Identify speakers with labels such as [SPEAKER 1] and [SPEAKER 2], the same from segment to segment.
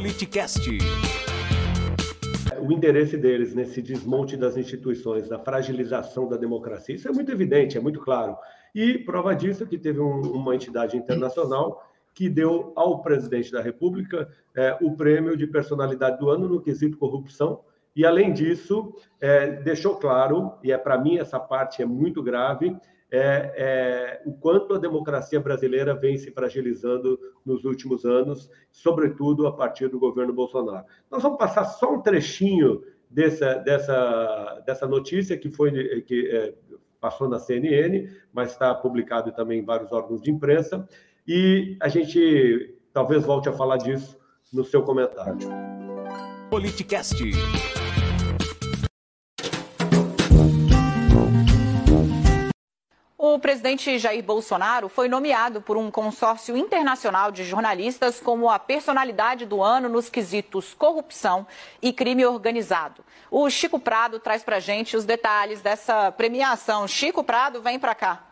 [SPEAKER 1] Politicast.
[SPEAKER 2] O interesse deles nesse desmonte das instituições, da fragilização da democracia, isso é muito evidente, é muito claro. E prova disso que teve um, uma entidade internacional que deu ao presidente da República é, o prêmio de personalidade do ano no quesito corrupção. E, além disso, é, deixou claro, e é para mim essa parte é muito grave, é, é, o quanto a democracia brasileira vem se fragilizando nos últimos anos, sobretudo a partir do governo Bolsonaro. Nós vamos passar só um trechinho dessa, dessa, dessa notícia que foi que é, passou na CNN, mas está publicado também em vários órgãos de imprensa, e a gente talvez volte a falar disso no seu comentário.
[SPEAKER 1] Politicast.
[SPEAKER 3] Presidente Jair Bolsonaro foi nomeado por um consórcio internacional de jornalistas como a personalidade do ano nos quesitos corrupção e crime organizado. O Chico Prado traz para gente os detalhes dessa premiação. Chico Prado, vem para cá.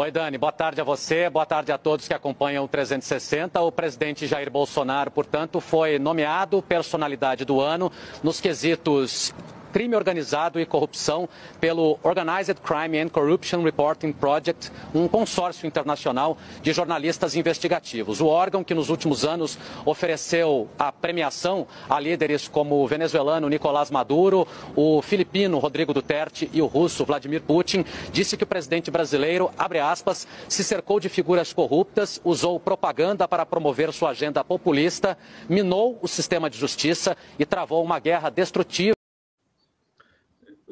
[SPEAKER 4] Oi, Dani, boa tarde a você, boa tarde a todos que acompanham o 360. O presidente Jair Bolsonaro, portanto, foi nomeado personalidade do ano nos quesitos crime organizado e corrupção pelo Organized Crime and Corruption Reporting Project, um consórcio internacional de jornalistas investigativos. O órgão que nos últimos anos ofereceu a premiação a líderes como o venezuelano Nicolás Maduro, o filipino Rodrigo Duterte e o russo Vladimir Putin, disse que o presidente brasileiro, abre aspas, se cercou de figuras corruptas, usou propaganda para promover sua agenda populista, minou o sistema de justiça e travou uma guerra destrutiva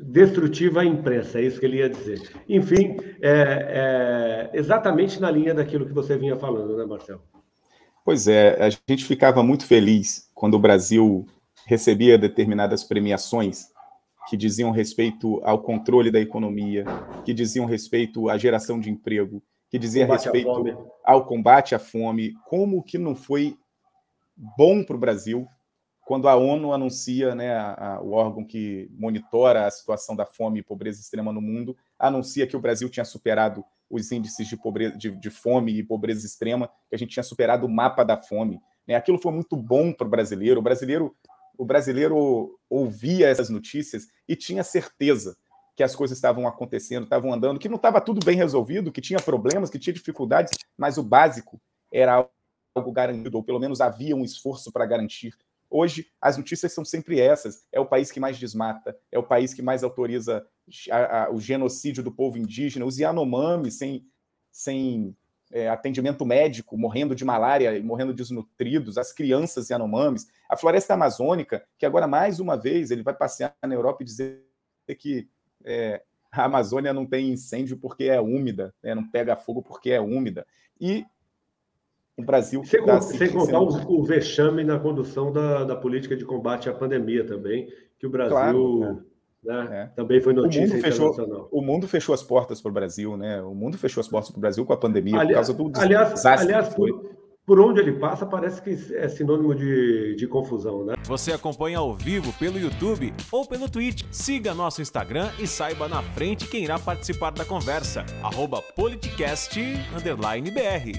[SPEAKER 2] destrutiva à imprensa, é isso que ele ia dizer. Enfim, é, é, exatamente na linha daquilo que você vinha falando, né, Marcelo?
[SPEAKER 5] Pois é, a gente ficava muito feliz quando o Brasil recebia determinadas premiações que diziam respeito ao controle da economia, que diziam respeito à geração de emprego, que diziam respeito ao combate à fome, como que não foi bom para o Brasil quando a ONU anuncia, né, a, a, o órgão que monitora a situação da fome e pobreza extrema no mundo, anuncia que o Brasil tinha superado os índices de, pobreza, de, de fome e pobreza extrema, que a gente tinha superado o mapa da fome. Né? Aquilo foi muito bom para o brasileiro. O brasileiro, o brasileiro ouvia essas notícias e tinha certeza que as coisas estavam acontecendo, estavam andando, que não estava tudo bem resolvido, que tinha problemas, que tinha dificuldades, mas o básico era algo garantido, ou pelo menos havia um esforço para garantir Hoje, as notícias são sempre essas. É o país que mais desmata, é o país que mais autoriza a, a, o genocídio do povo indígena, os Yanomami sem, sem é, atendimento médico, morrendo de malária e morrendo desnutridos, as crianças Yanomamis, a floresta amazônica, que agora, mais uma vez, ele vai passear na Europa e dizer que é, a Amazônia não tem incêndio porque é úmida, né, não pega fogo porque é úmida. E o Brasil.
[SPEAKER 2] Sem, tá, sem contar sendo... o, vexame na condução da, da política de combate à pandemia também, que o Brasil. Claro, né, é. Também foi notícia
[SPEAKER 5] o
[SPEAKER 2] fechou,
[SPEAKER 5] internacional. o mundo fechou as portas para o Brasil, né? O mundo fechou as portas para o Brasil com a pandemia,
[SPEAKER 2] aliás,
[SPEAKER 5] por causa do
[SPEAKER 2] aliás, desastre aliás, por, por onde ele passa, parece que é sinônimo de, de confusão, né?
[SPEAKER 1] Você acompanha ao vivo pelo YouTube ou pelo Twitch. Siga nosso Instagram e saiba na frente quem irá participar da conversa. Arroba politicast_br.